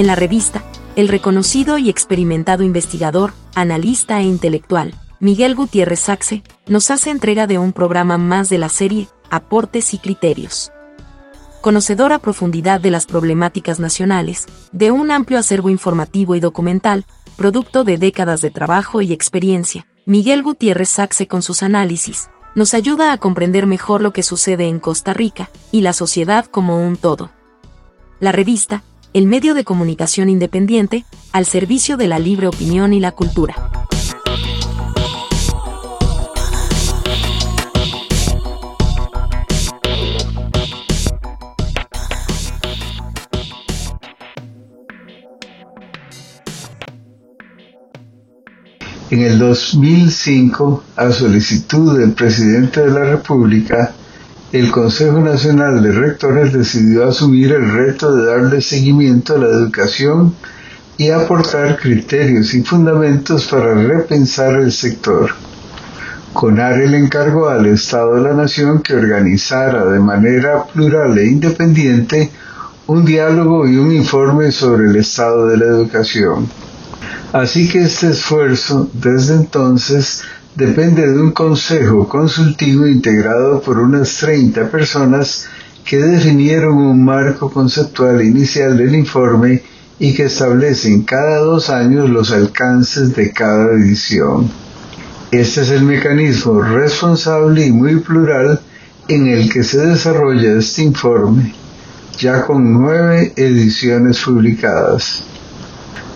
En la revista, el reconocido y experimentado investigador, analista e intelectual, Miguel Gutiérrez Saxe, nos hace entrega de un programa más de la serie Aportes y Criterios. Conocedor a profundidad de las problemáticas nacionales, de un amplio acervo informativo y documental, producto de décadas de trabajo y experiencia, Miguel Gutiérrez Saxe con sus análisis, nos ayuda a comprender mejor lo que sucede en Costa Rica y la sociedad como un todo. La revista, el medio de comunicación independiente, al servicio de la libre opinión y la cultura. En el 2005, a solicitud del presidente de la República, el Consejo Nacional de Rectores decidió asumir el reto de darle seguimiento a la educación y aportar criterios y fundamentos para repensar el sector. CONAR el encargó al Estado de la Nación que organizara de manera plural e independiente un diálogo y un informe sobre el estado de la educación. Así que este esfuerzo, desde entonces, depende de un consejo consultivo integrado por unas 30 personas que definieron un marco conceptual inicial del informe y que establecen cada dos años los alcances de cada edición. Este es el mecanismo responsable y muy plural en el que se desarrolla este informe, ya con nueve ediciones publicadas.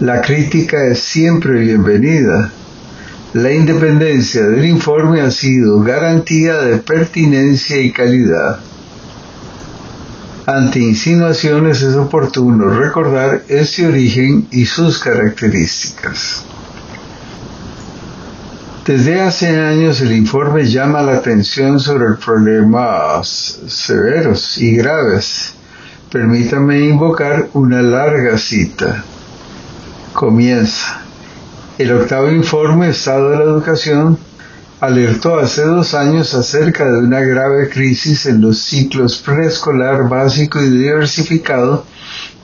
La crítica es siempre bienvenida. La independencia del informe ha sido garantía de pertinencia y calidad. Ante insinuaciones es oportuno recordar ese origen y sus características. Desde hace años el informe llama la atención sobre problemas severos y graves. Permítame invocar una larga cita comienza. El octavo informe Estado de la Educación alertó hace dos años acerca de una grave crisis en los ciclos preescolar básico y diversificado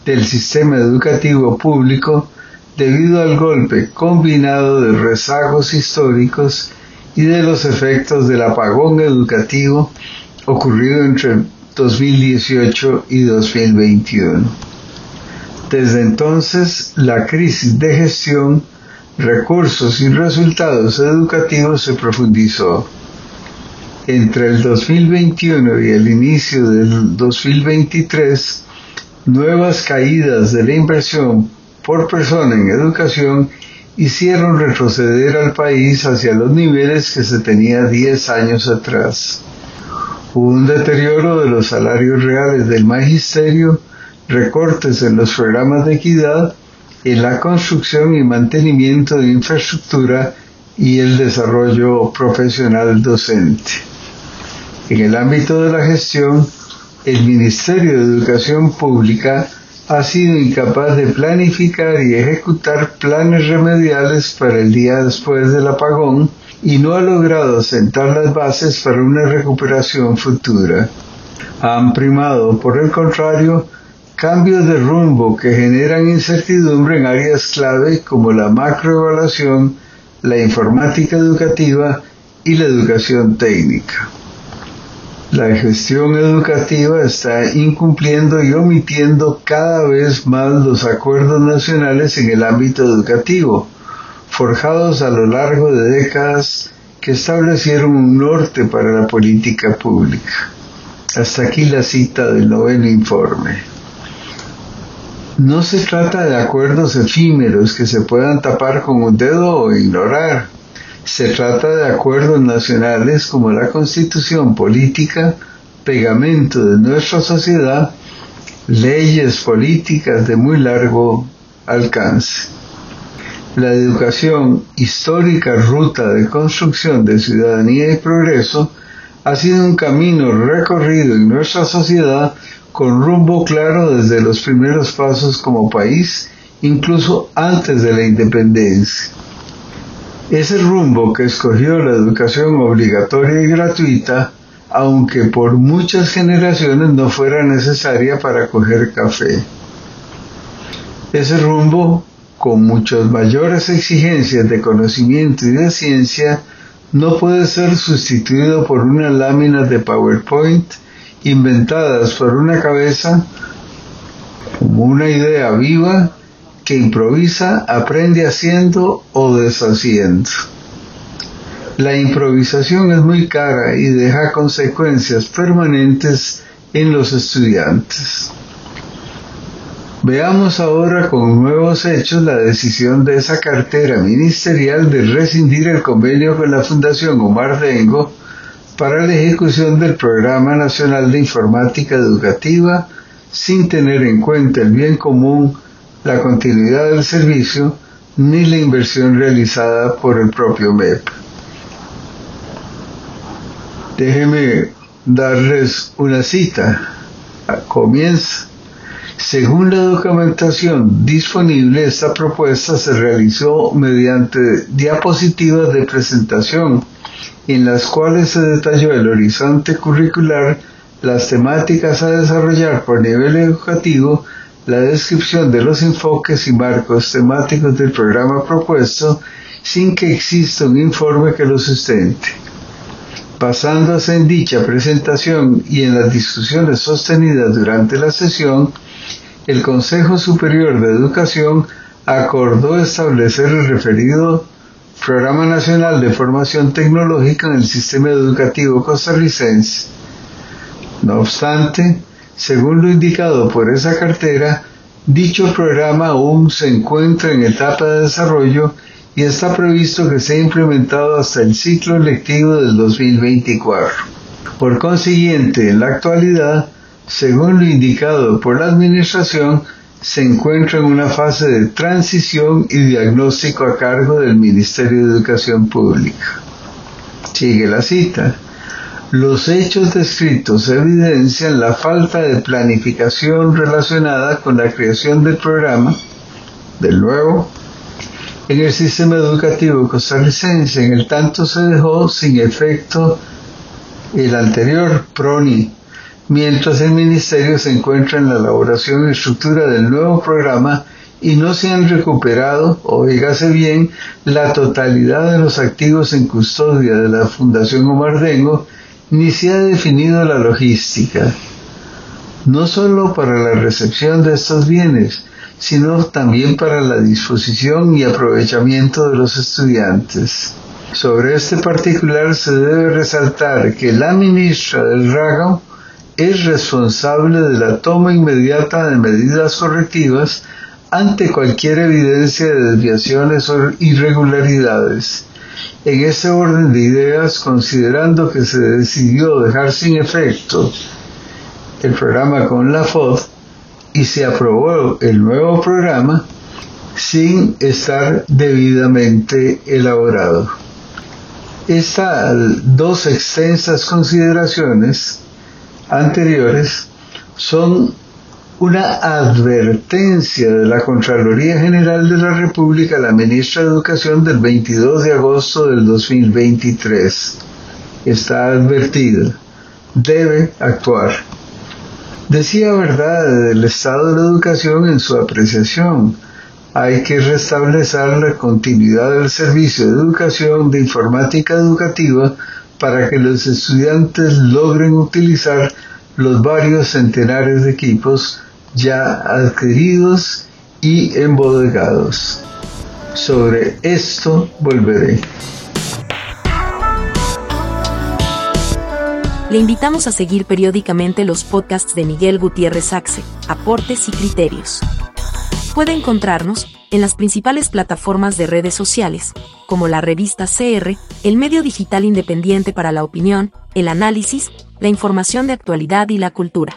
del sistema educativo público debido al golpe combinado de rezagos históricos y de los efectos del apagón educativo ocurrido entre 2018 y 2021. Desde entonces, la crisis de gestión, recursos y resultados educativos se profundizó. Entre el 2021 y el inicio del 2023, nuevas caídas de la inversión por persona en educación hicieron retroceder al país hacia los niveles que se tenía 10 años atrás. Hubo un deterioro de los salarios reales del magisterio recortes en los programas de equidad, en la construcción y mantenimiento de infraestructura y el desarrollo profesional docente. En el ámbito de la gestión, el Ministerio de Educación Pública ha sido incapaz de planificar y ejecutar planes remediales para el día después del apagón y no ha logrado sentar las bases para una recuperación futura. Han primado, por el contrario, cambios de rumbo que generan incertidumbre en áreas clave como la macroevaluación, la informática educativa y la educación técnica. La gestión educativa está incumpliendo y omitiendo cada vez más los acuerdos nacionales en el ámbito educativo, forjados a lo largo de décadas que establecieron un norte para la política pública. Hasta aquí la cita del noveno informe. No se trata de acuerdos efímeros que se puedan tapar con un dedo o ignorar. Se trata de acuerdos nacionales como la constitución política, pegamento de nuestra sociedad, leyes políticas de muy largo alcance. La educación, histórica ruta de construcción de ciudadanía y progreso, ha sido un camino recorrido en nuestra sociedad con rumbo claro desde los primeros pasos como país, incluso antes de la independencia. Es el rumbo que escogió la educación obligatoria y gratuita, aunque por muchas generaciones no fuera necesaria para coger café. Ese rumbo, con muchas mayores exigencias de conocimiento y de ciencia, no puede ser sustituido por unas láminas de PowerPoint inventadas por una cabeza como una idea viva que improvisa, aprende haciendo o deshaciendo. La improvisación es muy cara y deja consecuencias permanentes en los estudiantes. Veamos ahora con nuevos hechos la decisión de esa cartera ministerial de rescindir el convenio con la Fundación Omar Dengo para la ejecución del Programa Nacional de Informática Educativa sin tener en cuenta el bien común, la continuidad del servicio ni la inversión realizada por el propio MEP. Déjenme darles una cita. Comienza. Según la documentación disponible, esta propuesta se realizó mediante diapositivas de presentación en las cuales se detalló el horizonte curricular, las temáticas a desarrollar por nivel educativo, la descripción de los enfoques y marcos temáticos del programa propuesto, sin que exista un informe que lo sustente. Basándose en dicha presentación y en las discusiones sostenidas durante la sesión, el Consejo Superior de Educación acordó establecer el referido Programa Nacional de Formación Tecnológica en el Sistema Educativo Costarricense. No obstante, según lo indicado por esa cartera, dicho programa aún se encuentra en etapa de desarrollo y está previsto que sea implementado hasta el ciclo lectivo del 2024. Por consiguiente, en la actualidad, según lo indicado por la Administración, se encuentra en una fase de transición y diagnóstico a cargo del Ministerio de Educación Pública. Sigue la cita. Los hechos descritos evidencian la falta de planificación relacionada con la creación del programa, del nuevo, en el sistema educativo costarricense. En el tanto se dejó sin efecto el anterior PRONI, mientras el Ministerio se encuentra en la elaboración y estructura del nuevo programa y no se han recuperado, oígase bien, la totalidad de los activos en custodia de la Fundación Omardengo, ni se ha definido la logística, no solo para la recepción de estos bienes, sino también para la disposición y aprovechamiento de los estudiantes. Sobre este particular se debe resaltar que la ministra del RAGO es responsable de la toma inmediata de medidas correctivas ante cualquier evidencia de desviaciones o irregularidades. En ese orden de ideas, considerando que se decidió dejar sin efecto el programa con la FOD y se aprobó el nuevo programa sin estar debidamente elaborado. Estas dos extensas consideraciones anteriores son una advertencia de la Contraloría General de la República a la ministra de Educación del 22 de agosto del 2023. Está advertida. Debe actuar. Decía verdad del estado de la educación en su apreciación. Hay que restablecer la continuidad del servicio de educación de informática educativa para que los estudiantes logren utilizar los varios centenares de equipos ya adquiridos y embodegados. Sobre esto volveré. Le invitamos a seguir periódicamente los podcasts de Miguel Gutiérrez Saxe, Aportes y Criterios. Puede encontrarnos en las principales plataformas de redes sociales, como la revista CR, el medio digital independiente para la opinión, el análisis, la información de actualidad y la cultura.